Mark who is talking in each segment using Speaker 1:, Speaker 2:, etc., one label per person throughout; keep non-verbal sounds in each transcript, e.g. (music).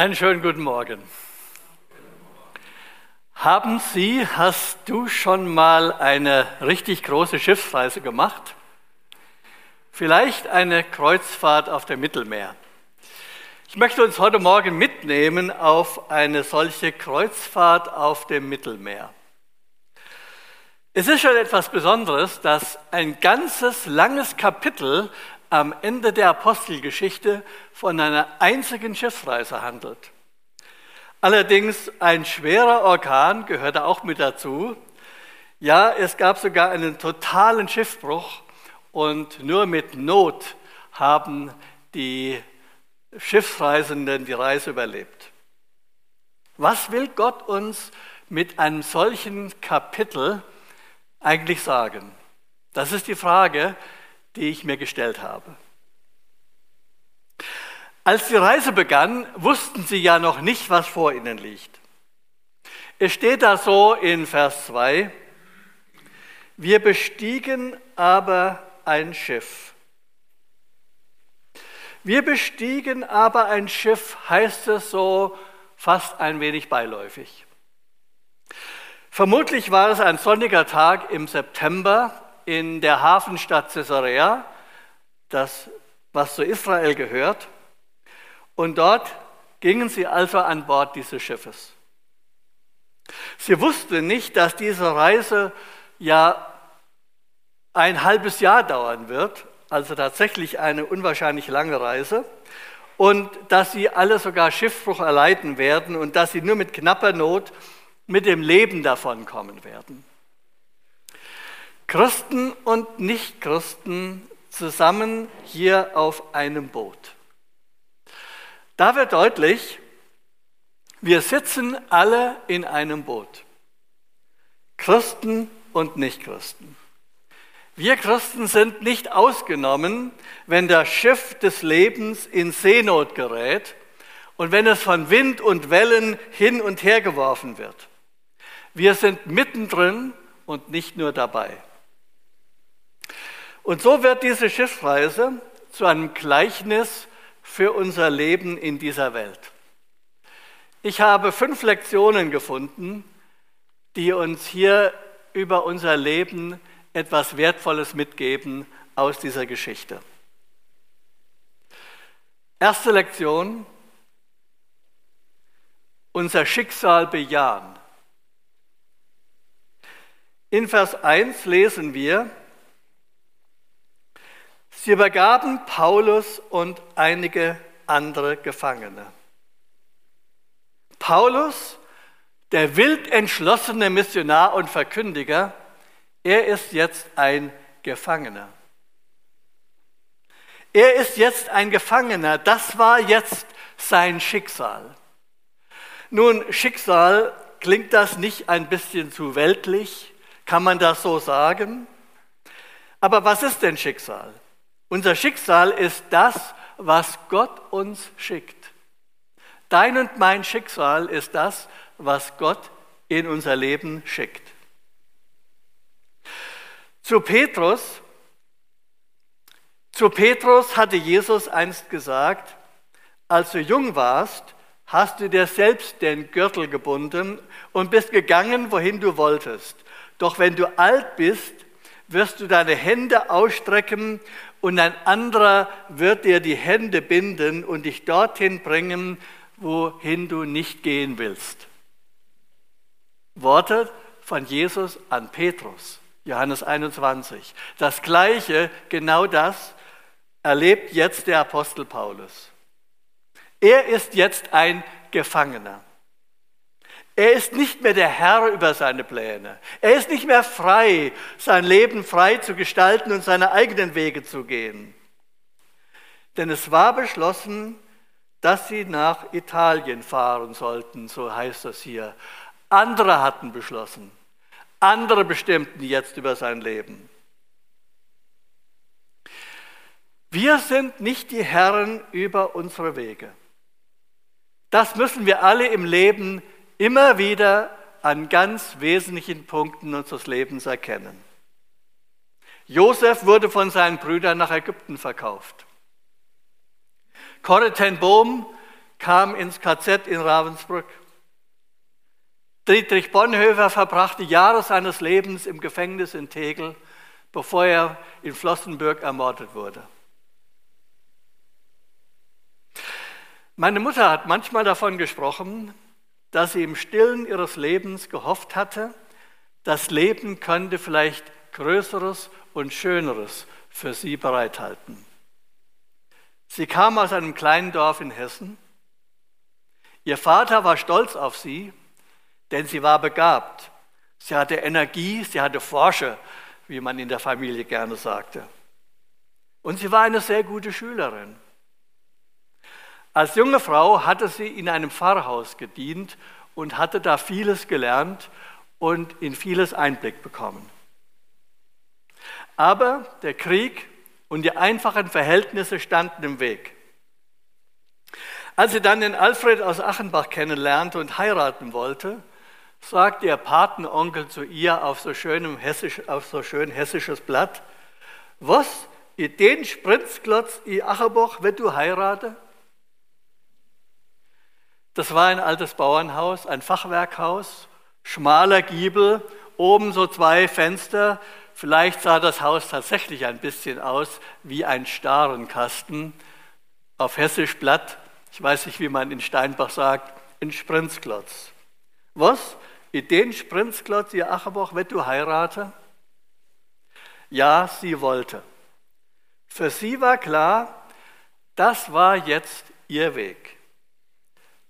Speaker 1: Einen schönen guten Morgen. Haben Sie, hast du schon mal eine richtig große Schiffsreise gemacht? Vielleicht eine Kreuzfahrt auf dem Mittelmeer. Ich möchte uns heute Morgen mitnehmen auf eine solche Kreuzfahrt auf dem Mittelmeer. Es ist schon etwas Besonderes, dass ein ganzes langes Kapitel am Ende der Apostelgeschichte von einer einzigen Schiffsreise handelt. Allerdings ein schwerer Orkan gehörte auch mit dazu. Ja, es gab sogar einen totalen Schiffbruch und nur mit Not haben die Schiffsreisenden die Reise überlebt. Was will Gott uns mit einem solchen Kapitel eigentlich sagen? Das ist die Frage, die ich mir gestellt habe. Als die Reise begann, wussten sie ja noch nicht, was vor ihnen liegt. Es steht da so in Vers 2, wir bestiegen aber ein Schiff. Wir bestiegen aber ein Schiff, heißt es so fast ein wenig beiläufig. Vermutlich war es ein sonniger Tag im September in der Hafenstadt Caesarea, das, was zu Israel gehört. Und dort gingen sie also an Bord dieses Schiffes. Sie wussten nicht, dass diese Reise ja ein halbes Jahr dauern wird, also tatsächlich eine unwahrscheinlich lange Reise, und dass sie alle sogar Schiffbruch erleiden werden und dass sie nur mit knapper Not mit dem Leben davonkommen werden. Christen und Nichtchristen zusammen hier auf einem Boot. Da wird deutlich, wir sitzen alle in einem Boot. Christen und Nichtchristen. Wir Christen sind nicht ausgenommen, wenn das Schiff des Lebens in Seenot gerät und wenn es von Wind und Wellen hin und her geworfen wird. Wir sind mittendrin und nicht nur dabei. Und so wird diese Schiffsreise zu einem Gleichnis für unser Leben in dieser Welt. Ich habe fünf Lektionen gefunden, die uns hier über unser Leben etwas Wertvolles mitgeben aus dieser Geschichte. Erste Lektion, unser Schicksal bejahen. In Vers 1 lesen wir, Sie übergaben Paulus und einige andere Gefangene. Paulus, der wild entschlossene Missionar und Verkündiger, er ist jetzt ein Gefangener. Er ist jetzt ein Gefangener. Das war jetzt sein Schicksal. Nun, Schicksal, klingt das nicht ein bisschen zu weltlich? Kann man das so sagen? Aber was ist denn Schicksal? Unser Schicksal ist das, was Gott uns schickt. Dein und mein Schicksal ist das, was Gott in unser Leben schickt. Zu Petrus, zu Petrus hatte Jesus einst gesagt, als du jung warst, hast du dir selbst den Gürtel gebunden und bist gegangen, wohin du wolltest. Doch wenn du alt bist, wirst du deine Hände ausstrecken und ein anderer wird dir die Hände binden und dich dorthin bringen, wohin du nicht gehen willst. Worte von Jesus an Petrus, Johannes 21. Das gleiche, genau das, erlebt jetzt der Apostel Paulus. Er ist jetzt ein Gefangener. Er ist nicht mehr der Herr über seine Pläne. Er ist nicht mehr frei, sein Leben frei zu gestalten und seine eigenen Wege zu gehen. Denn es war beschlossen, dass sie nach Italien fahren sollten, so heißt es hier. Andere hatten beschlossen. Andere bestimmten jetzt über sein Leben. Wir sind nicht die Herren über unsere Wege. Das müssen wir alle im Leben immer wieder an ganz wesentlichen Punkten unseres Lebens erkennen. Josef wurde von seinen Brüdern nach Ägypten verkauft. Corrie ten Boom kam ins KZ in Ravensbrück. Dietrich Bonhoeffer verbrachte Jahre seines Lebens im Gefängnis in Tegel, bevor er in Flossenbürg ermordet wurde. Meine Mutter hat manchmal davon gesprochen, dass sie im Stillen ihres Lebens gehofft hatte, das Leben könnte vielleicht Größeres und Schöneres für sie bereithalten. Sie kam aus einem kleinen Dorf in Hessen. Ihr Vater war stolz auf sie, denn sie war begabt. Sie hatte Energie, sie hatte Forsche, wie man in der Familie gerne sagte. Und sie war eine sehr gute Schülerin. Als junge Frau hatte sie in einem Pfarrhaus gedient und hatte da vieles gelernt und in vieles Einblick bekommen. Aber der Krieg und die einfachen Verhältnisse standen im Weg. Als sie dann den Alfred aus Achenbach kennenlernte und heiraten wollte, sagte ihr Patenonkel zu ihr auf so, schönem Hessisch, auf so schön hessisches Blatt, was, i den Spritzklotz i Achenbach, wenn du heirate? Das war ein altes Bauernhaus, ein Fachwerkhaus, schmaler Giebel, oben so zwei Fenster. Vielleicht sah das Haus tatsächlich ein bisschen aus wie ein Starenkasten auf Hessisch Blatt. Ich weiß nicht, wie man in Steinbach sagt, ein Sprinzklotz. Was? In den Sprinzklotz, ihr Achenbach, wird du heirate? Ja, sie wollte. Für sie war klar, das war jetzt ihr Weg.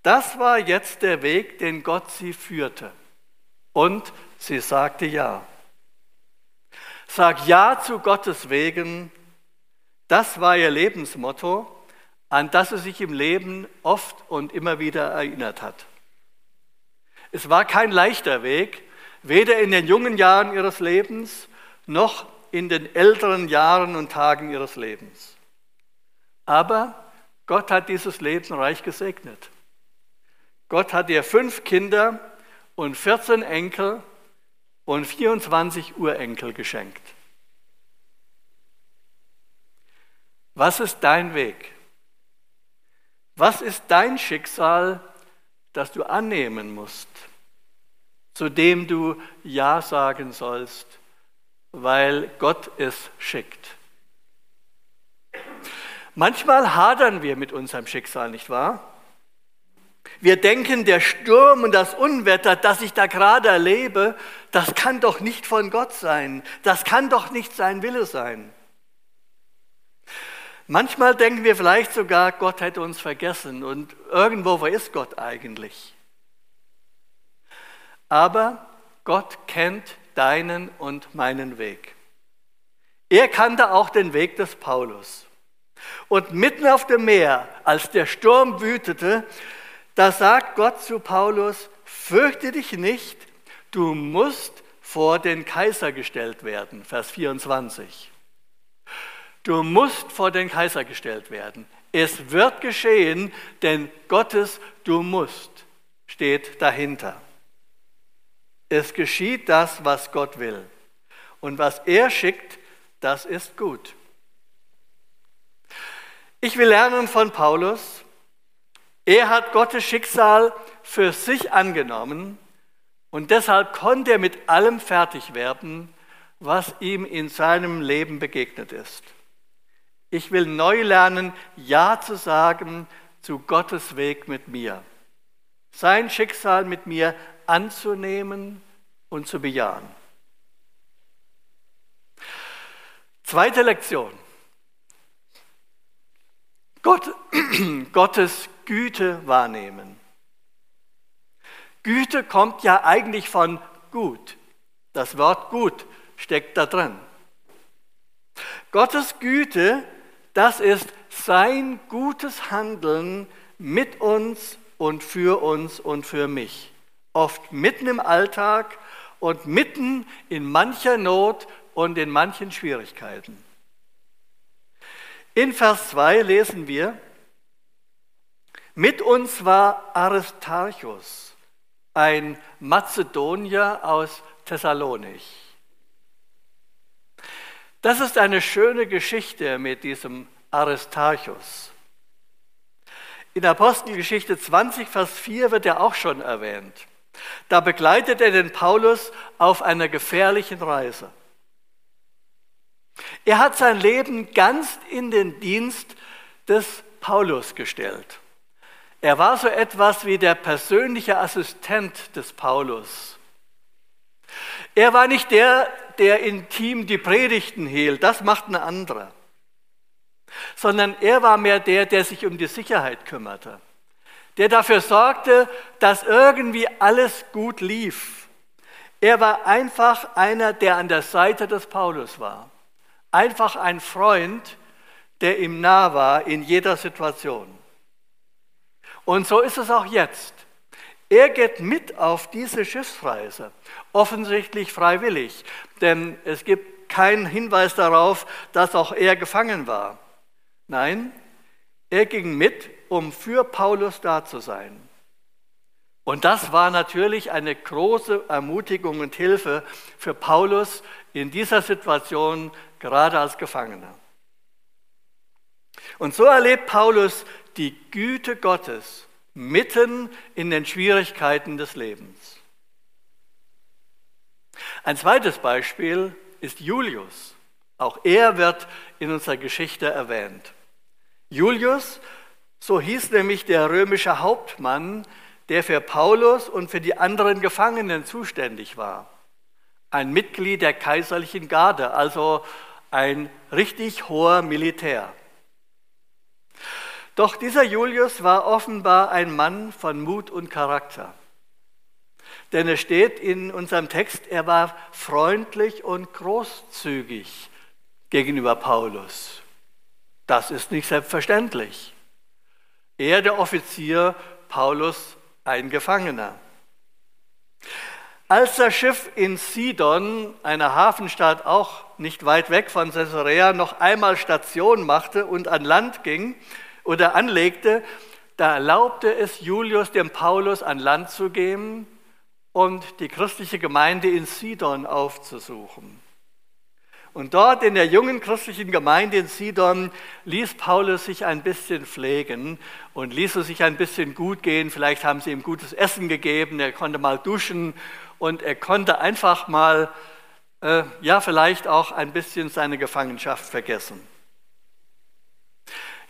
Speaker 1: Das war jetzt der Weg, den Gott sie führte. Und sie sagte ja. Sag ja zu Gottes Wegen. Das war ihr Lebensmotto, an das sie sich im Leben oft und immer wieder erinnert hat. Es war kein leichter Weg, weder in den jungen Jahren ihres Lebens noch in den älteren Jahren und Tagen ihres Lebens. Aber Gott hat dieses Leben reich gesegnet. Gott hat ihr fünf Kinder und 14 Enkel und 24 Urenkel geschenkt. Was ist dein Weg? Was ist dein Schicksal, das du annehmen musst, zu dem du Ja sagen sollst, weil Gott es schickt? Manchmal hadern wir mit unserem Schicksal, nicht wahr? Wir denken, der Sturm und das Unwetter, das ich da gerade erlebe, das kann doch nicht von Gott sein. Das kann doch nicht sein Wille sein. Manchmal denken wir vielleicht sogar, Gott hätte uns vergessen und irgendwo, wo ist Gott eigentlich? Aber Gott kennt deinen und meinen Weg. Er kannte auch den Weg des Paulus. Und mitten auf dem Meer, als der Sturm wütete, da sagt Gott zu Paulus, fürchte dich nicht, du musst vor den Kaiser gestellt werden. Vers 24. Du musst vor den Kaiser gestellt werden. Es wird geschehen, denn Gottes Du musst steht dahinter. Es geschieht das, was Gott will. Und was er schickt, das ist gut. Ich will lernen von Paulus, er hat Gottes Schicksal für sich angenommen und deshalb konnte er mit allem fertig werden, was ihm in seinem Leben begegnet ist. Ich will neu lernen, Ja zu sagen zu Gottes Weg mit mir, sein Schicksal mit mir anzunehmen und zu bejahen. Zweite Lektion. Gott, (clears throat) Gottes Güte wahrnehmen. Güte kommt ja eigentlich von gut. Das Wort gut steckt da drin. Gottes Güte, das ist sein gutes Handeln mit uns und für uns und für mich. Oft mitten im Alltag und mitten in mancher Not und in manchen Schwierigkeiten. In Vers 2 lesen wir, mit uns war Aristarchus, ein Mazedonier aus Thessalonich. Das ist eine schöne Geschichte mit diesem Aristarchus. In Apostelgeschichte 20, Vers 4 wird er auch schon erwähnt. Da begleitet er den Paulus auf einer gefährlichen Reise. Er hat sein Leben ganz in den Dienst des Paulus gestellt. Er war so etwas wie der persönliche Assistent des Paulus. Er war nicht der, der intim die Predigten hielt, das macht ein anderer, sondern er war mehr der, der sich um die Sicherheit kümmerte, der dafür sorgte, dass irgendwie alles gut lief. Er war einfach einer, der an der Seite des Paulus war, einfach ein Freund, der ihm nah war in jeder Situation. Und so ist es auch jetzt. Er geht mit auf diese Schiffsreise, offensichtlich freiwillig, denn es gibt keinen Hinweis darauf, dass auch er gefangen war. Nein, er ging mit, um für Paulus da zu sein. Und das war natürlich eine große Ermutigung und Hilfe für Paulus in dieser Situation, gerade als Gefangener. Und so erlebt Paulus die Güte Gottes mitten in den Schwierigkeiten des Lebens. Ein zweites Beispiel ist Julius. Auch er wird in unserer Geschichte erwähnt. Julius, so hieß nämlich der römische Hauptmann, der für Paulus und für die anderen Gefangenen zuständig war. Ein Mitglied der kaiserlichen Garde, also ein richtig hoher Militär. Doch dieser Julius war offenbar ein Mann von Mut und Charakter. Denn es steht in unserem Text, er war freundlich und großzügig gegenüber Paulus. Das ist nicht selbstverständlich. Er, der Offizier, Paulus, ein Gefangener. Als das Schiff in Sidon, einer Hafenstadt auch nicht weit weg von Caesarea, noch einmal Station machte und an Land ging, oder anlegte, da erlaubte es Julius dem Paulus an Land zu gehen und die christliche Gemeinde in Sidon aufzusuchen. Und dort in der jungen christlichen Gemeinde in Sidon ließ Paulus sich ein bisschen pflegen und ließ es sich ein bisschen gut gehen. Vielleicht haben sie ihm gutes Essen gegeben, er konnte mal duschen und er konnte einfach mal, äh, ja, vielleicht auch ein bisschen seine Gefangenschaft vergessen.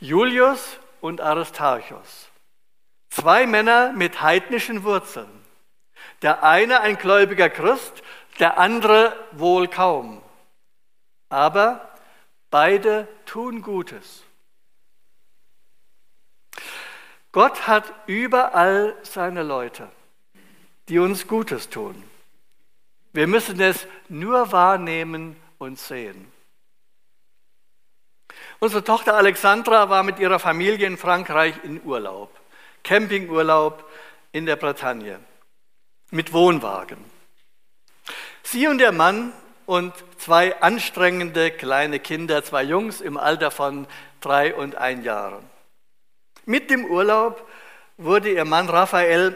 Speaker 1: Julius und Aristarchus. Zwei Männer mit heidnischen Wurzeln. Der eine ein gläubiger Christ, der andere wohl kaum. Aber beide tun Gutes. Gott hat überall seine Leute, die uns Gutes tun. Wir müssen es nur wahrnehmen und sehen. Unsere Tochter Alexandra war mit ihrer Familie in Frankreich in Urlaub, Campingurlaub in der Bretagne, mit Wohnwagen. Sie und ihr Mann und zwei anstrengende kleine Kinder, zwei Jungs im Alter von drei und ein Jahren. Mit dem Urlaub wurde ihr Mann Raphael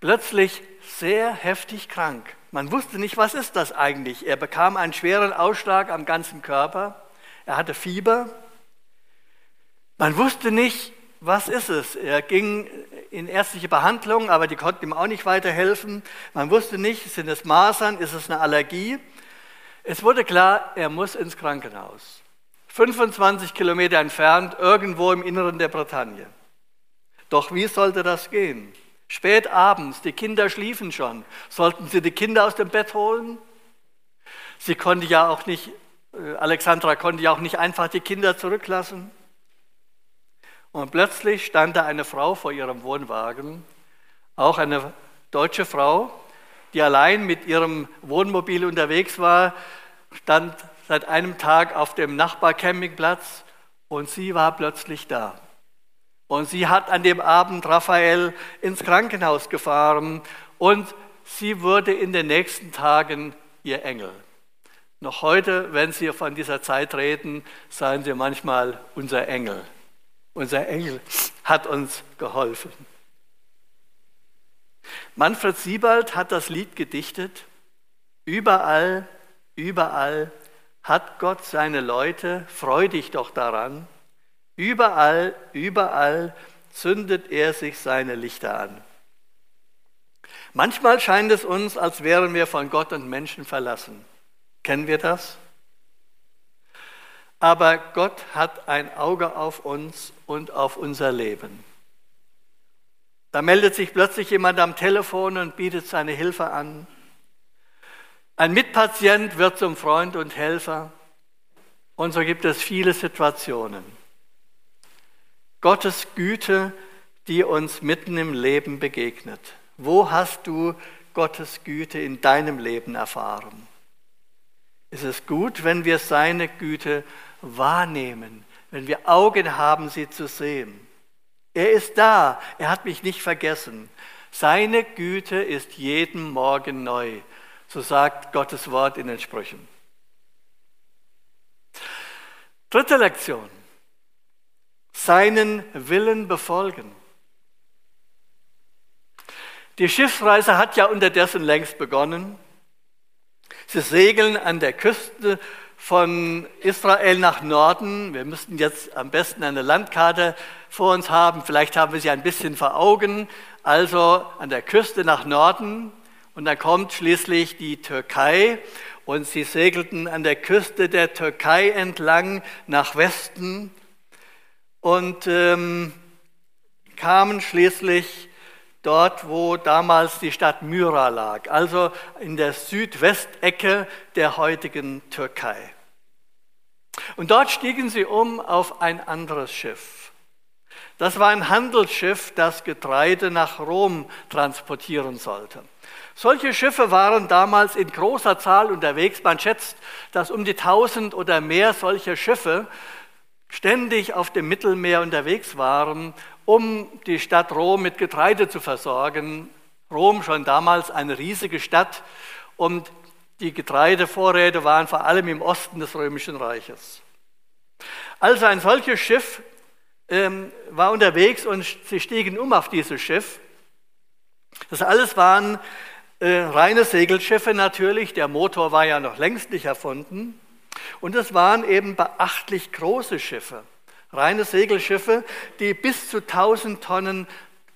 Speaker 1: plötzlich sehr heftig krank. Man wusste nicht, was ist das eigentlich. Er bekam einen schweren Ausschlag am ganzen Körper. Er hatte Fieber man wusste nicht, was ist es. Er ging in ärztliche Behandlung, aber die konnten ihm auch nicht weiterhelfen. Man wusste nicht, sind es Masern, ist es eine Allergie. Es wurde klar, er muss ins Krankenhaus. 25 Kilometer entfernt, irgendwo im Inneren der Bretagne. Doch wie sollte das gehen? Spät abends, die Kinder schliefen schon. Sollten sie die Kinder aus dem Bett holen? Sie konnte ja auch nicht, äh, Alexandra konnte ja auch nicht einfach die Kinder zurücklassen. Und plötzlich stand da eine Frau vor ihrem Wohnwagen, auch eine deutsche Frau, die allein mit ihrem Wohnmobil unterwegs war, stand seit einem Tag auf dem Nachbarcampingplatz und sie war plötzlich da. Und sie hat an dem Abend Raphael ins Krankenhaus gefahren und sie wurde in den nächsten Tagen ihr Engel. Noch heute, wenn Sie von dieser Zeit reden, seien Sie manchmal unser Engel. Unser Engel hat uns geholfen. Manfred Siebald hat das Lied gedichtet. Überall, überall hat Gott seine Leute, freu dich doch daran. Überall, überall zündet er sich seine Lichter an. Manchmal scheint es uns, als wären wir von Gott und Menschen verlassen. Kennen wir das? Aber Gott hat ein Auge auf uns und auf unser Leben. Da meldet sich plötzlich jemand am Telefon und bietet seine Hilfe an. Ein Mitpatient wird zum Freund und Helfer. Und so gibt es viele Situationen. Gottes Güte, die uns mitten im Leben begegnet. Wo hast du Gottes Güte in deinem Leben erfahren? Ist es gut, wenn wir seine Güte wahrnehmen, wenn wir Augen haben, sie zu sehen? Er ist da, er hat mich nicht vergessen. Seine Güte ist jeden Morgen neu. So sagt Gottes Wort in den Sprüchen. Dritte Lektion. Seinen Willen befolgen. Die Schiffsreise hat ja unterdessen längst begonnen. Sie segeln an der Küste von Israel nach Norden. Wir müssten jetzt am besten eine Landkarte vor uns haben. Vielleicht haben wir sie ein bisschen vor Augen. Also an der Küste nach Norden. Und dann kommt schließlich die Türkei und sie segelten an der Küste der Türkei entlang nach Westen und ähm, kamen schließlich dort, wo damals die Stadt Myra lag, also in der Südwestecke der heutigen Türkei. Und dort stiegen sie um auf ein anderes Schiff. Das war ein Handelsschiff, das Getreide nach Rom transportieren sollte. Solche Schiffe waren damals in großer Zahl unterwegs. Man schätzt, dass um die tausend oder mehr solche Schiffe ständig auf dem Mittelmeer unterwegs waren, um die Stadt Rom mit Getreide zu versorgen. Rom schon damals eine riesige Stadt und die Getreidevorräte waren vor allem im Osten des Römischen Reiches. Also ein solches Schiff ähm, war unterwegs und sie stiegen um auf dieses Schiff. Das alles waren äh, reine Segelschiffe natürlich, der Motor war ja noch längst nicht erfunden. Und es waren eben beachtlich große Schiffe, reine Segelschiffe, die bis zu 1000 Tonnen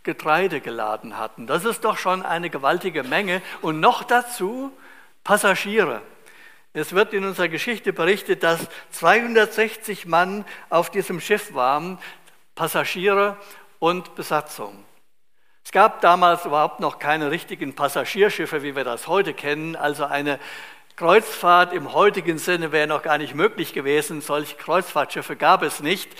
Speaker 1: Getreide geladen hatten. Das ist doch schon eine gewaltige Menge. Und noch dazu Passagiere. Es wird in unserer Geschichte berichtet, dass 260 Mann auf diesem Schiff waren, Passagiere und Besatzung. Es gab damals überhaupt noch keine richtigen Passagierschiffe, wie wir das heute kennen. Also eine Kreuzfahrt im heutigen Sinne wäre noch gar nicht möglich gewesen. Solche Kreuzfahrtschiffe gab es nicht.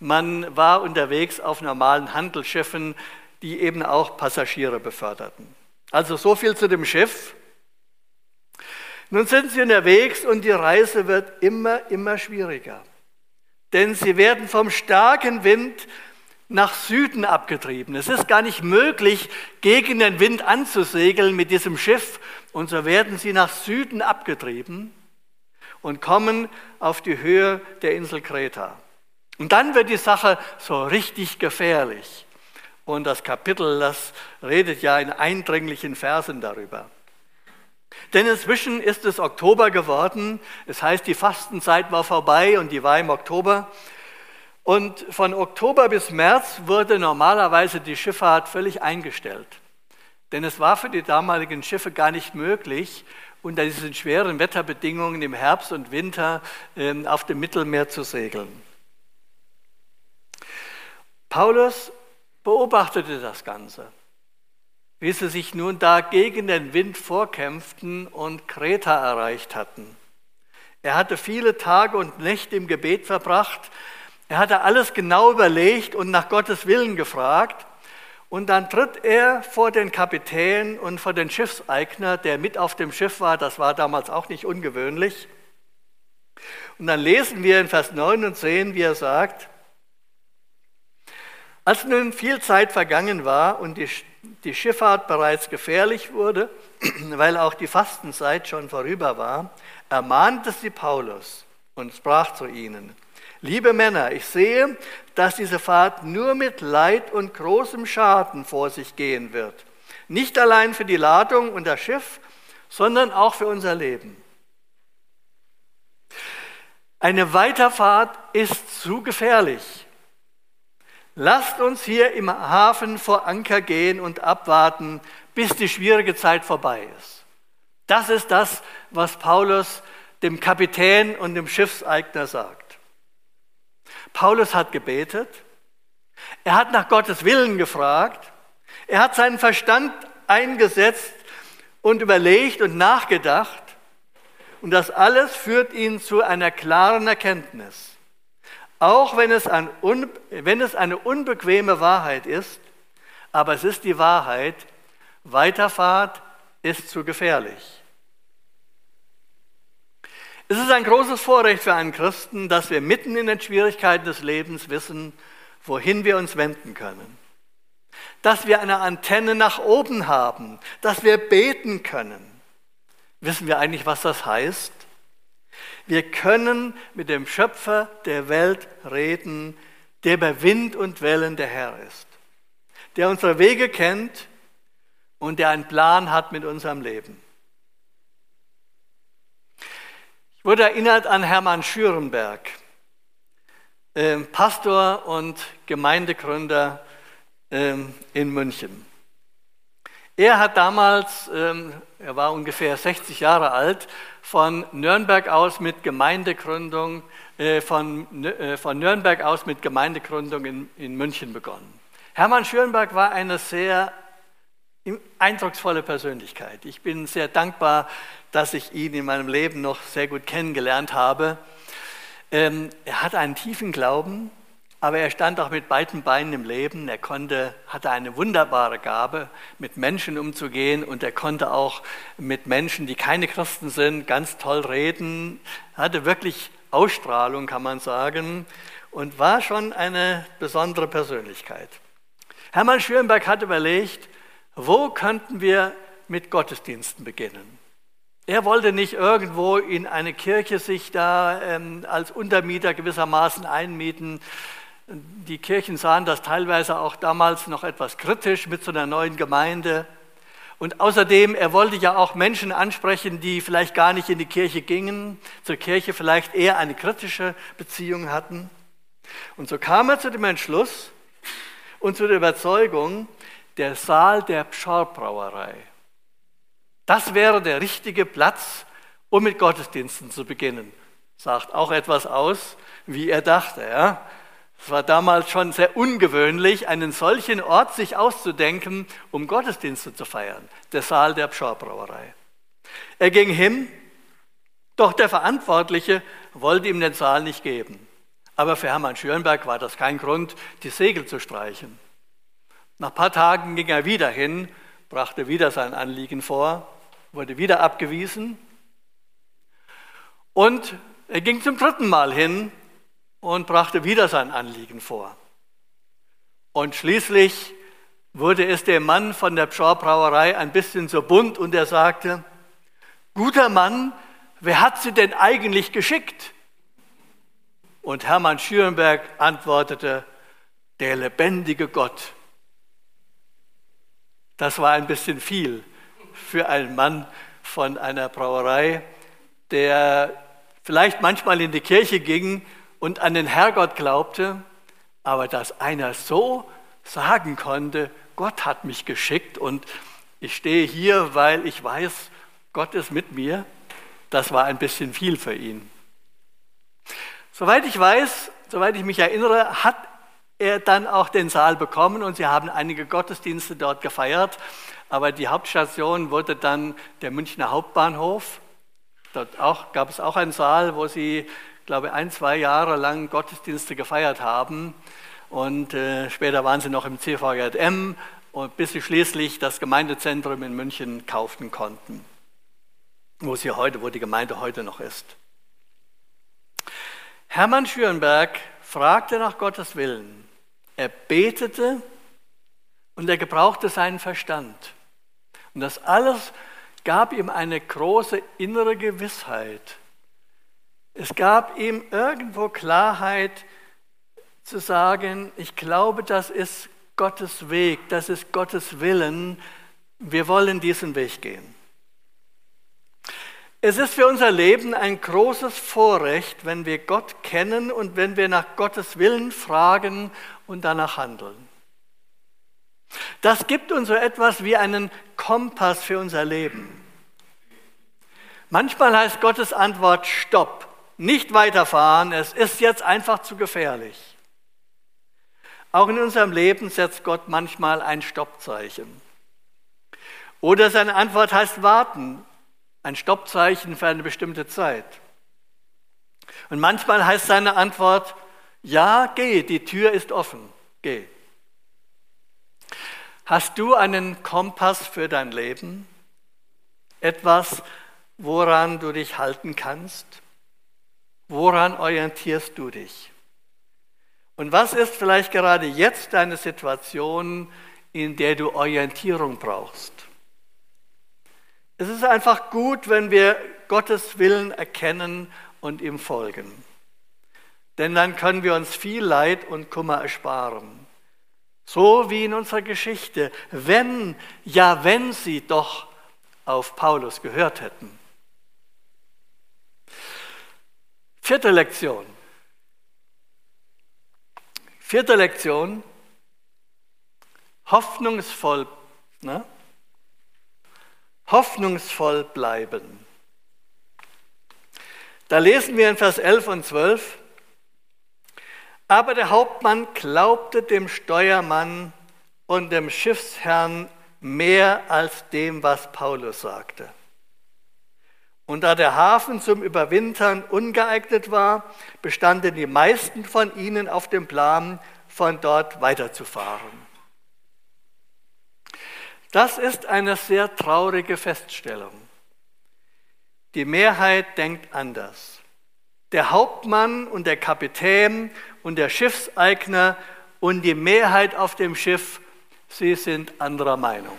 Speaker 1: Man war unterwegs auf normalen Handelsschiffen, die eben auch Passagiere beförderten. Also so viel zu dem Schiff. Nun sind sie unterwegs und die Reise wird immer, immer schwieriger. Denn sie werden vom starken Wind nach Süden abgetrieben. Es ist gar nicht möglich, gegen den Wind anzusegeln mit diesem Schiff. Und so werden sie nach Süden abgetrieben und kommen auf die Höhe der Insel Kreta. Und dann wird die Sache so richtig gefährlich. Und das Kapitel, das redet ja in eindringlichen Versen darüber. Denn inzwischen ist es Oktober geworden. Es heißt, die Fastenzeit war vorbei und die war im Oktober. Und von Oktober bis März wurde normalerweise die Schifffahrt völlig eingestellt. Denn es war für die damaligen Schiffe gar nicht möglich, unter diesen schweren Wetterbedingungen im Herbst und Winter ähm, auf dem Mittelmeer zu segeln. Paulus beobachtete das Ganze, wie sie sich nun da gegen den Wind vorkämpften und Kreta erreicht hatten. Er hatte viele Tage und Nächte im Gebet verbracht, er hatte alles genau überlegt und nach Gottes Willen gefragt. Und dann tritt er vor den Kapitän und vor den Schiffseigner, der mit auf dem Schiff war. Das war damals auch nicht ungewöhnlich. Und dann lesen wir in Vers 9 und 10, wie er sagt, als nun viel Zeit vergangen war und die, die Schifffahrt bereits gefährlich wurde, (clears throat) weil auch die Fastenzeit schon vorüber war, ermahnte sie Paulus und sprach zu ihnen, Liebe Männer, ich sehe, dass diese Fahrt nur mit Leid und großem Schaden vor sich gehen wird. Nicht allein für die Ladung und das Schiff, sondern auch für unser Leben. Eine Weiterfahrt ist zu gefährlich. lasst uns hier im Hafen vor Anker gehen und abwarten, bis die schwierige Zeit vorbei ist. Das ist das, was Paulus dem Kapitän und dem Schiffseigner sagt. Paulus hat gebetet, er hat nach Gottes Willen gefragt, er hat seinen Verstand eingesetzt und überlegt und nachgedacht und das alles führt ihn zu einer klaren Erkenntnis. Auch wenn es, ein, wenn es eine unbequeme Wahrheit ist, aber es ist die Wahrheit, Weiterfahrt ist zu gefährlich. Es ist ein großes Vorrecht für einen Christen, dass wir mitten in den Schwierigkeiten des Lebens wissen, wohin wir uns wenden können. Dass wir eine Antenne nach oben haben, dass wir beten können. Wissen wir eigentlich, was das heißt? Wir können mit dem Schöpfer der Welt reden, der bei Wind und Wellen der Herr ist, der unsere Wege kennt und der einen Plan hat mit unserem Leben. Ich wurde erinnert an Hermann Schürenberg, ähm, Pastor und Gemeindegründer ähm, in München. Er hat damals, ähm, er war ungefähr 60 Jahre alt, von Nürnberg aus mit Gemeindegründung, äh, von, äh, von Nürnberg aus mit Gemeindegründung in, in München begonnen. Hermann Schürenberg war eine sehr eindrucksvolle Persönlichkeit. Ich bin sehr dankbar, dass ich ihn in meinem Leben noch sehr gut kennengelernt habe. Ähm, er hatte einen tiefen Glauben, aber er stand auch mit beiden Beinen im Leben. Er konnte, hatte eine wunderbare Gabe, mit Menschen umzugehen und er konnte auch mit Menschen, die keine Christen sind, ganz toll reden. Er hatte wirklich Ausstrahlung, kann man sagen, und war schon eine besondere Persönlichkeit. Hermann Schönberg hat überlegt, wo könnten wir mit Gottesdiensten beginnen? Er wollte nicht irgendwo in eine Kirche sich da ähm, als Untermieter gewissermaßen einmieten. Die Kirchen sahen das teilweise auch damals noch etwas kritisch mit so einer neuen Gemeinde. Und außerdem, er wollte ja auch Menschen ansprechen, die vielleicht gar nicht in die Kirche gingen, zur Kirche vielleicht eher eine kritische Beziehung hatten. Und so kam er zu dem Entschluss und zu der Überzeugung, der Saal der Pschorbrauerei. Das wäre der richtige Platz, um mit Gottesdiensten zu beginnen. Sagt auch etwas aus, wie er dachte. Ja? Es war damals schon sehr ungewöhnlich, einen solchen Ort sich auszudenken, um Gottesdienste zu feiern. Der Saal der Pschorbrauerei. Er ging hin, doch der Verantwortliche wollte ihm den Saal nicht geben. Aber für Hermann Schönberg war das kein Grund, die Segel zu streichen. Nach ein paar Tagen ging er wieder hin, brachte wieder sein Anliegen vor, wurde wieder abgewiesen und er ging zum dritten Mal hin und brachte wieder sein Anliegen vor. Und schließlich wurde es dem Mann von der Pschorbrauerei ein bisschen so bunt und er sagte, guter Mann, wer hat Sie denn eigentlich geschickt? Und Hermann Schürenberg antwortete, der lebendige Gott. Das war ein bisschen viel für einen Mann von einer Brauerei, der vielleicht manchmal in die Kirche ging und an den Herrgott glaubte, aber dass einer so sagen konnte, Gott hat mich geschickt und ich stehe hier, weil ich weiß, Gott ist mit mir, das war ein bisschen viel für ihn. Soweit ich weiß, soweit ich mich erinnere, hat dann auch den Saal bekommen und sie haben einige Gottesdienste dort gefeiert. Aber die Hauptstation wurde dann der Münchner Hauptbahnhof. Dort auch, gab es auch einen Saal, wo sie, glaube ich, ein, zwei Jahre lang Gottesdienste gefeiert haben. Und äh, später waren sie noch im CVJM, und bis sie schließlich das Gemeindezentrum in München kauften konnten, wo sie heute, wo die Gemeinde heute noch ist. Hermann Schürenberg fragte nach Gottes Willen er betete und er gebrauchte seinen Verstand. Und das alles gab ihm eine große innere Gewissheit. Es gab ihm irgendwo Klarheit zu sagen, ich glaube, das ist Gottes Weg, das ist Gottes Willen, wir wollen diesen Weg gehen. Es ist für unser Leben ein großes Vorrecht, wenn wir Gott kennen und wenn wir nach Gottes Willen fragen und danach handeln. Das gibt uns so etwas wie einen Kompass für unser Leben. Manchmal heißt Gottes Antwort Stopp, nicht weiterfahren, es ist jetzt einfach zu gefährlich. Auch in unserem Leben setzt Gott manchmal ein Stoppzeichen. Oder seine Antwort heißt warten, ein Stoppzeichen für eine bestimmte Zeit. Und manchmal heißt seine Antwort, ja, geh, die Tür ist offen, geh. Hast du einen Kompass für dein Leben? Etwas, woran du dich halten kannst? Woran orientierst du dich? Und was ist vielleicht gerade jetzt deine Situation, in der du Orientierung brauchst? Es ist einfach gut, wenn wir Gottes Willen erkennen und ihm folgen. Denn dann können wir uns viel Leid und Kummer ersparen. So wie in unserer Geschichte, wenn, ja, wenn sie doch auf Paulus gehört hätten. Vierte Lektion. Vierte Lektion. Hoffnungsvoll. Ne? hoffnungsvoll bleiben. Da lesen wir in Vers 11 und 12, aber der Hauptmann glaubte dem Steuermann und dem Schiffsherrn mehr als dem, was Paulus sagte. Und da der Hafen zum Überwintern ungeeignet war, bestanden die meisten von ihnen auf dem Plan, von dort weiterzufahren. Das ist eine sehr traurige Feststellung. Die Mehrheit denkt anders. Der Hauptmann und der Kapitän und der Schiffseigner und die Mehrheit auf dem Schiff, sie sind anderer Meinung.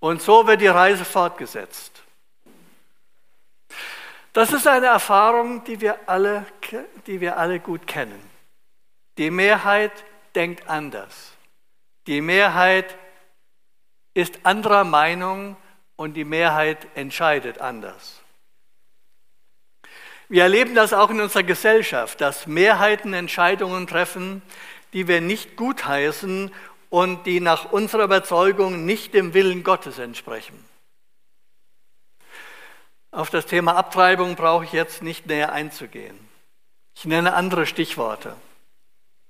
Speaker 1: Und so wird die Reise fortgesetzt. Das ist eine Erfahrung, die wir alle, die wir alle gut kennen. Die Mehrheit denkt anders. Die Mehrheit ist anderer Meinung und die Mehrheit entscheidet anders. Wir erleben das auch in unserer Gesellschaft, dass Mehrheiten Entscheidungen treffen, die wir nicht gutheißen und die nach unserer Überzeugung nicht dem Willen Gottes entsprechen. Auf das Thema Abtreibung brauche ich jetzt nicht näher einzugehen. Ich nenne andere Stichworte.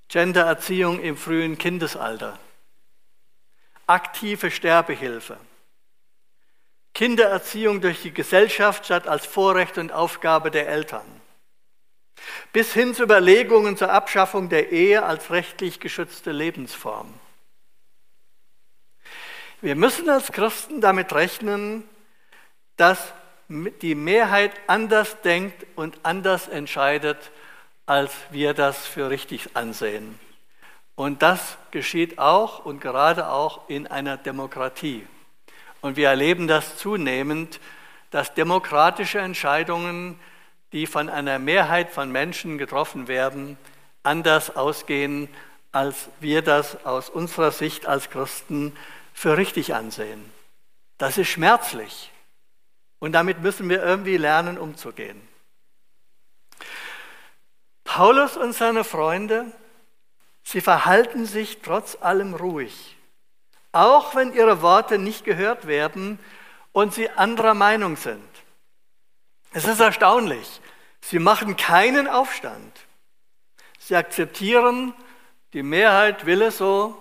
Speaker 1: Gendererziehung im frühen Kindesalter aktive Sterbehilfe. Kindererziehung durch die Gesellschaft statt als Vorrecht und Aufgabe der Eltern. Bis hin zu Überlegungen zur Abschaffung der Ehe als rechtlich geschützte Lebensform. Wir müssen als Christen damit rechnen, dass die Mehrheit anders denkt und anders entscheidet, als wir das für richtig ansehen. Und das geschieht auch und gerade auch in einer Demokratie. Und wir erleben das zunehmend, dass demokratische Entscheidungen, die von einer Mehrheit von Menschen getroffen werden, anders ausgehen, als wir das aus unserer Sicht als Christen für richtig ansehen. Das ist schmerzlich. Und damit müssen wir irgendwie lernen, umzugehen. Paulus und seine Freunde Sie verhalten sich trotz allem ruhig, auch wenn ihre Worte nicht gehört werden und sie anderer Meinung sind. Es ist erstaunlich. Sie machen keinen Aufstand. Sie akzeptieren, die Mehrheit will es so,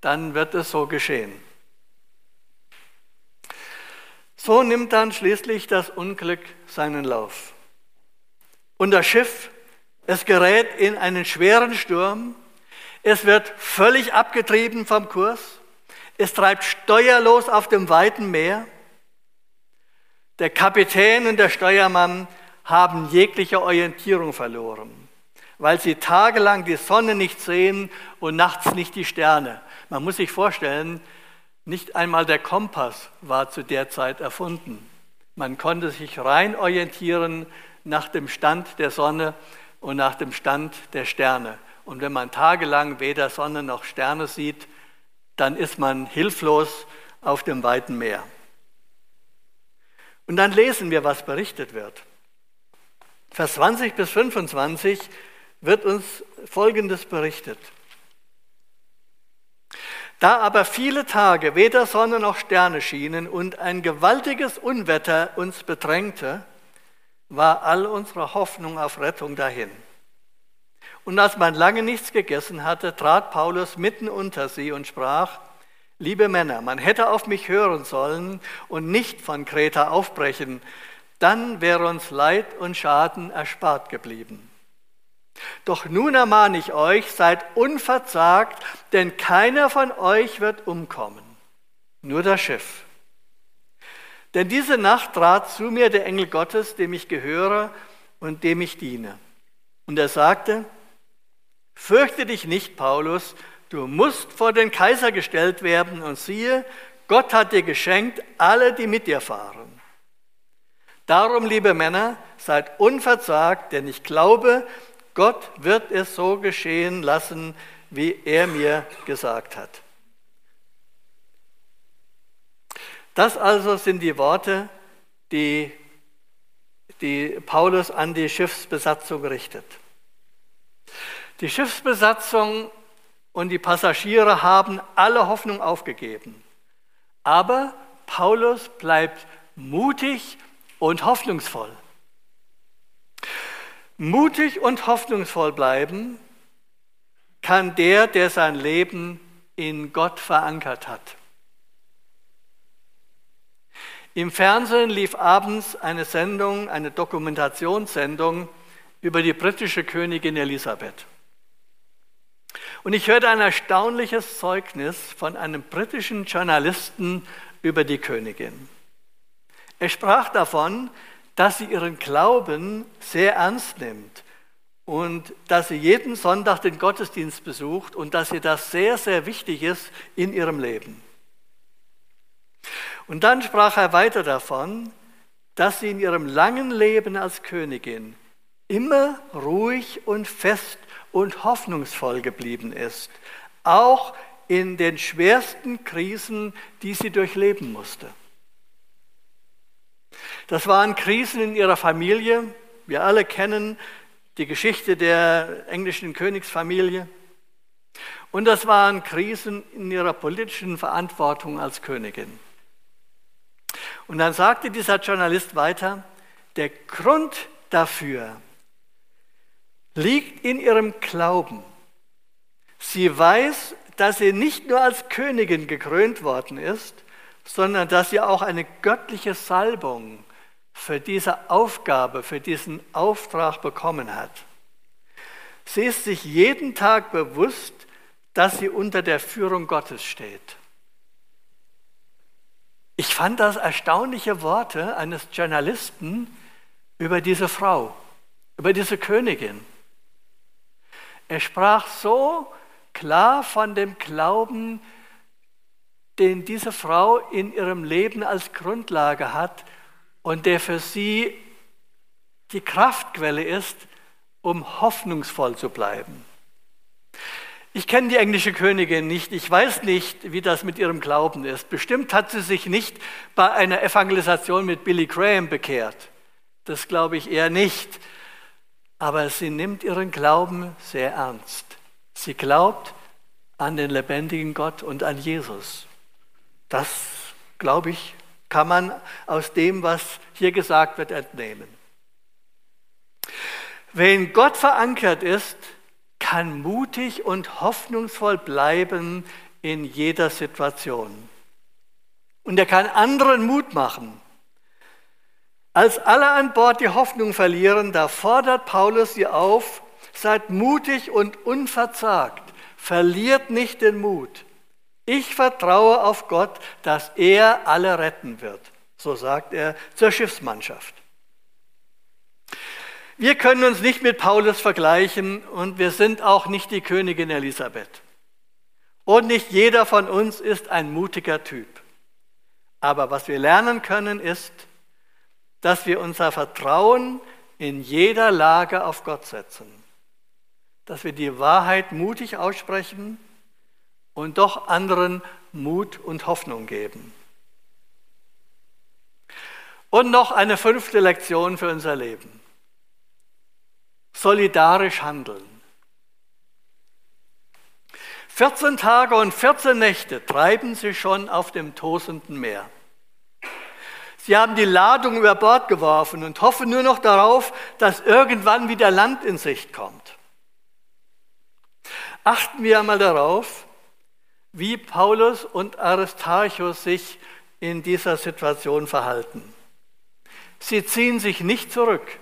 Speaker 1: dann wird es so geschehen. So nimmt dann schließlich das Unglück seinen Lauf. Und das Schiff es gerät in einen schweren Sturm. Es wird völlig abgetrieben vom Kurs. Es treibt steuerlos auf dem weiten Meer. Der Kapitän und der Steuermann haben jegliche Orientierung verloren, weil sie tagelang die Sonne nicht sehen und nachts nicht die Sterne. Man muss sich vorstellen, nicht einmal der Kompass war zu der Zeit erfunden. Man konnte sich rein orientieren nach dem Stand der Sonne und nach dem Stand der Sterne. Und wenn man tagelang weder Sonne noch Sterne sieht, dann ist man hilflos auf dem weiten Meer. Und dann lesen wir, was berichtet wird. Vers 20 bis 25 wird uns Folgendes berichtet. Da aber viele Tage weder Sonne noch Sterne schienen und ein gewaltiges Unwetter uns bedrängte, war all unsere Hoffnung auf Rettung dahin. Und als man lange nichts gegessen hatte, trat Paulus mitten unter sie und sprach, Liebe Männer, man hätte auf mich hören sollen und nicht von Kreta aufbrechen, dann wäre uns Leid und Schaden erspart geblieben. Doch nun ermahne ich euch, seid unverzagt, denn keiner von euch wird umkommen, nur das Schiff. Denn diese Nacht trat zu mir der Engel Gottes, dem ich gehöre und dem ich diene. Und er sagte, fürchte dich nicht, Paulus, du musst vor den Kaiser gestellt werden und siehe, Gott hat dir geschenkt alle, die mit dir fahren. Darum, liebe Männer, seid unverzagt, denn ich glaube, Gott wird es so geschehen lassen, wie er mir gesagt hat. Das also sind die Worte, die, die Paulus an die Schiffsbesatzung richtet. Die Schiffsbesatzung und die Passagiere haben alle Hoffnung aufgegeben. Aber Paulus bleibt mutig und hoffnungsvoll. Mutig und hoffnungsvoll bleiben kann der, der sein Leben in Gott verankert hat. Im Fernsehen lief abends eine Sendung, eine Dokumentationssendung über die britische Königin Elisabeth. Und ich hörte ein erstaunliches Zeugnis von einem britischen Journalisten über die Königin. Er sprach davon, dass sie ihren Glauben sehr ernst nimmt und dass sie jeden Sonntag den Gottesdienst besucht und dass ihr das sehr, sehr wichtig ist in ihrem Leben. Und dann sprach er weiter davon, dass sie in ihrem langen Leben als Königin immer ruhig und fest und hoffnungsvoll geblieben ist, auch in den schwersten Krisen, die sie durchleben musste. Das waren Krisen in ihrer Familie. Wir alle kennen die Geschichte der englischen Königsfamilie. Und das waren Krisen in ihrer politischen Verantwortung als Königin. Und dann sagte dieser Journalist weiter, der Grund dafür liegt in ihrem Glauben. Sie weiß, dass sie nicht nur als Königin gekrönt worden ist, sondern dass sie auch eine göttliche Salbung für diese Aufgabe, für diesen Auftrag bekommen hat. Sie ist sich jeden Tag bewusst, dass sie unter der Führung Gottes steht. Ich fand das erstaunliche Worte eines Journalisten über diese Frau, über diese Königin. Er sprach so klar von dem Glauben, den diese Frau in ihrem Leben als Grundlage hat und der für sie die Kraftquelle ist, um hoffnungsvoll zu bleiben. Ich kenne die englische Königin nicht. Ich weiß nicht, wie das mit ihrem Glauben ist. Bestimmt hat sie sich nicht bei einer Evangelisation mit Billy Graham bekehrt. Das glaube ich eher nicht. Aber sie nimmt ihren Glauben sehr ernst. Sie glaubt an den lebendigen Gott und an Jesus. Das, glaube ich, kann man aus dem, was hier gesagt wird, entnehmen. Wen Gott verankert ist, kann mutig und hoffnungsvoll bleiben in jeder Situation. Und er kann anderen Mut machen. Als alle an Bord die Hoffnung verlieren, da fordert Paulus sie auf, seid mutig und unverzagt, verliert nicht den Mut. Ich vertraue auf Gott, dass er alle retten wird. So sagt er zur Schiffsmannschaft. Wir können uns nicht mit Paulus vergleichen und wir sind auch nicht die Königin Elisabeth. Und nicht jeder von uns ist ein mutiger Typ. Aber was wir lernen können ist, dass wir unser Vertrauen in jeder Lage auf Gott setzen. Dass wir die Wahrheit mutig aussprechen und doch anderen Mut und Hoffnung geben. Und noch eine fünfte Lektion für unser Leben. Solidarisch handeln. 14 Tage und 14 Nächte treiben sie schon auf dem tosenden Meer. Sie haben die Ladung über Bord geworfen und hoffen nur noch darauf, dass irgendwann wieder Land in Sicht kommt. Achten wir einmal darauf, wie Paulus und Aristarchus sich in dieser Situation verhalten. Sie ziehen sich nicht zurück.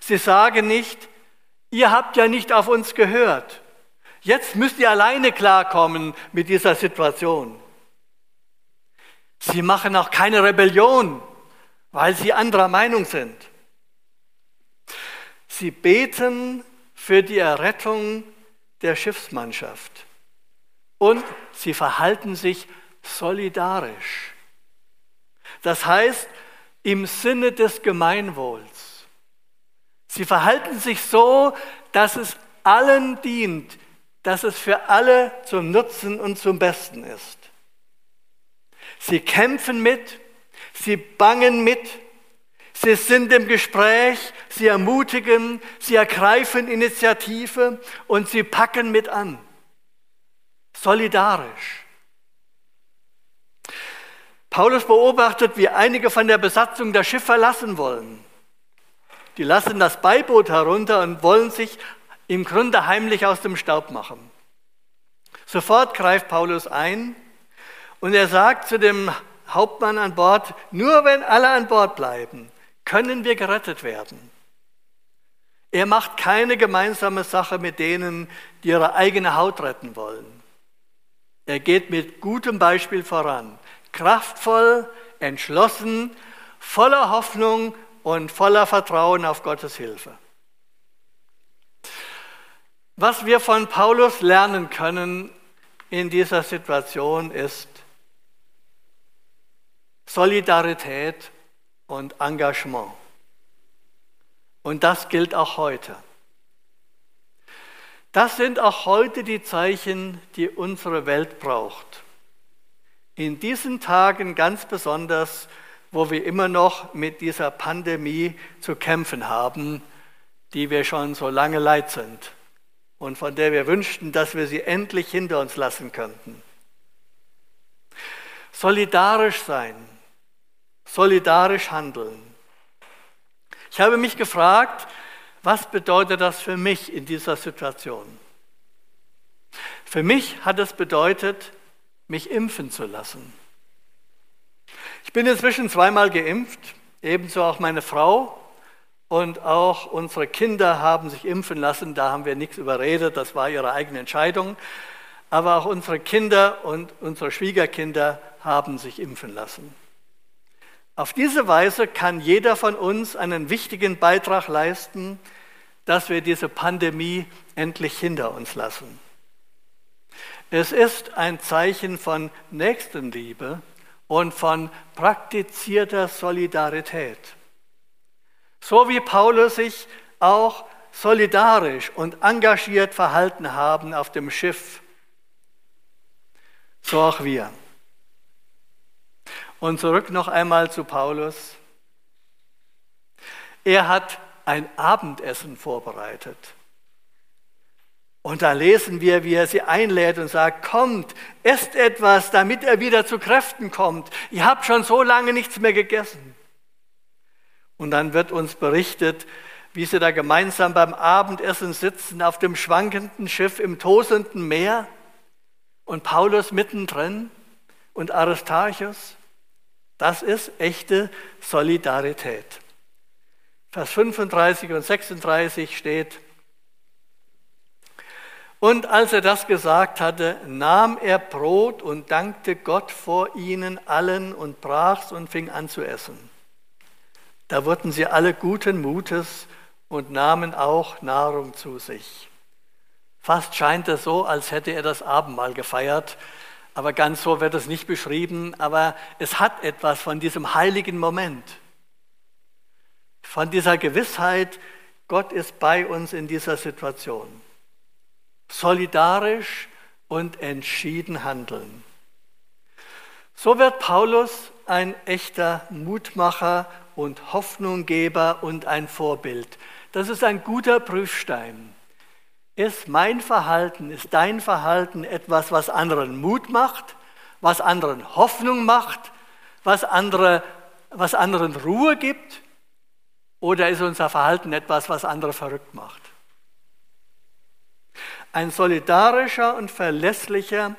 Speaker 1: Sie sagen nicht, ihr habt ja nicht auf uns gehört. Jetzt müsst ihr alleine klarkommen mit dieser Situation. Sie machen auch keine Rebellion, weil sie anderer Meinung sind. Sie beten für die Errettung der Schiffsmannschaft und sie verhalten sich solidarisch. Das heißt, im Sinne des Gemeinwohls. Sie verhalten sich so, dass es allen dient, dass es für alle zum Nutzen und zum Besten ist. Sie kämpfen mit, sie bangen mit, sie sind im Gespräch, sie ermutigen, sie ergreifen Initiative und sie packen mit an. Solidarisch. Paulus beobachtet, wie einige von der Besatzung das Schiff verlassen wollen. Die lassen das Beiboot herunter und wollen sich im Grunde heimlich aus dem Staub machen. Sofort greift Paulus ein und er sagt zu dem Hauptmann an Bord, nur wenn alle an Bord bleiben, können wir gerettet werden. Er macht keine gemeinsame Sache mit denen, die ihre eigene Haut retten wollen. Er geht mit gutem Beispiel voran, kraftvoll, entschlossen, voller Hoffnung und voller Vertrauen auf Gottes Hilfe. Was wir von Paulus lernen können in dieser Situation ist Solidarität und Engagement. Und das gilt auch heute. Das sind auch heute die Zeichen, die unsere Welt braucht. In diesen Tagen ganz besonders, wo wir immer noch mit dieser Pandemie zu kämpfen haben, die wir schon so lange leid sind und von der wir wünschten, dass wir sie endlich hinter uns lassen könnten. Solidarisch sein, solidarisch handeln. Ich habe mich gefragt, was bedeutet das für mich in dieser Situation? Für mich hat es bedeutet, mich impfen zu lassen. Ich bin inzwischen zweimal geimpft, ebenso auch meine Frau. Und auch unsere Kinder haben sich impfen lassen, da haben wir nichts überredet, das war ihre eigene Entscheidung. Aber auch unsere Kinder und unsere Schwiegerkinder haben sich impfen lassen. Auf diese Weise kann jeder von uns einen wichtigen Beitrag leisten, dass wir diese Pandemie endlich hinter uns lassen. Es ist ein Zeichen von Nächstenliebe und von praktizierter Solidarität. So wie Paulus sich auch solidarisch und engagiert verhalten haben auf dem Schiff, so auch wir. Und zurück noch einmal zu Paulus. Er hat ein Abendessen vorbereitet. Und da lesen wir, wie er sie einlädt und sagt, kommt, esst etwas, damit er wieder zu Kräften kommt. Ihr habt schon so lange nichts mehr gegessen. Und dann wird uns berichtet, wie sie da gemeinsam beim Abendessen sitzen auf dem schwankenden Schiff im tosenden Meer und Paulus mittendrin und Aristarchus. Das ist echte Solidarität. Vers 35 und 36 steht, und als er das gesagt hatte, nahm er Brot und dankte Gott vor ihnen allen und brach's und fing an zu essen. Da wurden sie alle guten Mutes und nahmen auch Nahrung zu sich. Fast scheint es so, als hätte er das Abendmahl gefeiert, aber ganz so wird es nicht beschrieben, aber es hat etwas von diesem heiligen Moment, von dieser Gewissheit, Gott ist bei uns in dieser Situation. Solidarisch und entschieden handeln. So wird Paulus ein echter Mutmacher und Hoffnunggeber und ein Vorbild. Das ist ein guter Prüfstein. Ist mein Verhalten, ist dein Verhalten etwas, was anderen Mut macht, was anderen Hoffnung macht, was, andere, was anderen Ruhe gibt? Oder ist unser Verhalten etwas, was andere verrückt macht? Ein solidarischer und verlässlicher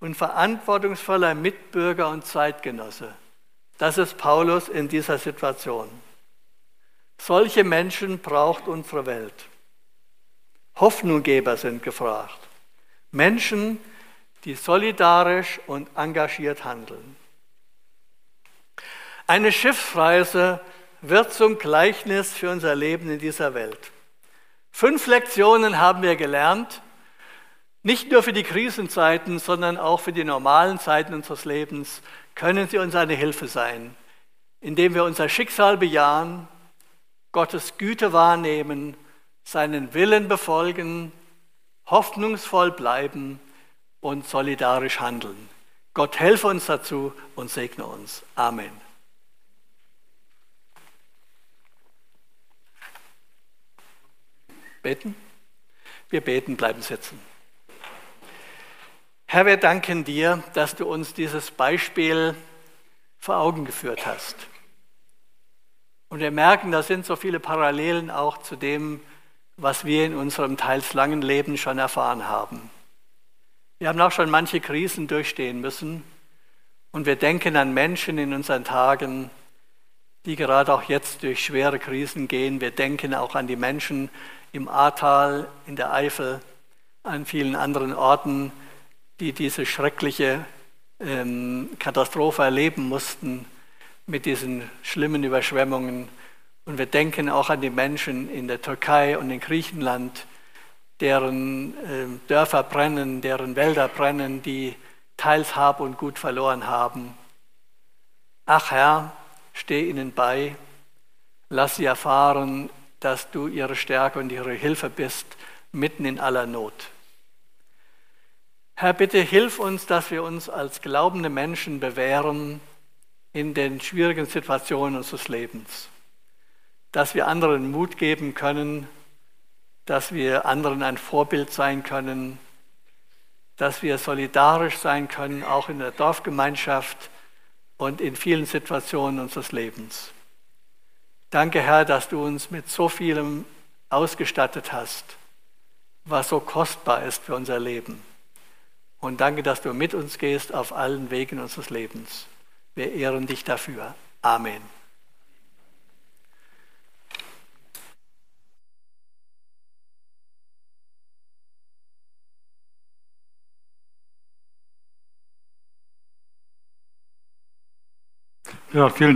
Speaker 1: und verantwortungsvoller Mitbürger und Zeitgenosse. Das ist Paulus in dieser Situation. Solche Menschen braucht unsere Welt. Hoffnunggeber sind gefragt. Menschen, die solidarisch und engagiert handeln. Eine Schiffsreise wird zum Gleichnis für unser Leben in dieser Welt. Fünf Lektionen haben wir gelernt, nicht nur für die Krisenzeiten, sondern auch für die normalen Zeiten unseres Lebens können sie uns eine Hilfe sein, indem wir unser Schicksal bejahen, Gottes Güte wahrnehmen seinen Willen befolgen, hoffnungsvoll bleiben und solidarisch handeln. Gott helfe uns dazu und segne uns. Amen. Beten? Wir beten, bleiben sitzen. Herr, wir danken dir, dass du uns dieses Beispiel vor Augen geführt hast. Und wir merken, da sind so viele Parallelen auch zu dem, was wir in unserem teils langen Leben schon erfahren haben. Wir haben auch schon manche Krisen durchstehen müssen und wir denken an Menschen in unseren Tagen, die gerade auch jetzt durch schwere Krisen gehen. Wir denken auch an die Menschen im Ahrtal, in der Eifel, an vielen anderen Orten, die diese schreckliche ähm, Katastrophe erleben mussten mit diesen schlimmen Überschwemmungen. Und wir denken auch an die Menschen in der Türkei und in Griechenland, deren äh, Dörfer brennen, deren Wälder brennen, die teils Hab und Gut verloren haben. Ach Herr, steh ihnen bei, lass sie erfahren, dass du ihre Stärke und ihre Hilfe bist, mitten in aller Not. Herr, bitte hilf uns, dass wir uns als glaubende Menschen bewähren in den schwierigen Situationen unseres Lebens dass wir anderen Mut geben können, dass wir anderen ein Vorbild sein können, dass wir solidarisch sein können, auch in der Dorfgemeinschaft und in vielen Situationen unseres Lebens. Danke, Herr, dass du uns mit so vielem ausgestattet hast, was so kostbar ist für unser Leben. Und danke, dass du mit uns gehst auf allen Wegen unseres Lebens. Wir ehren dich dafür. Amen.
Speaker 2: Ja, vielen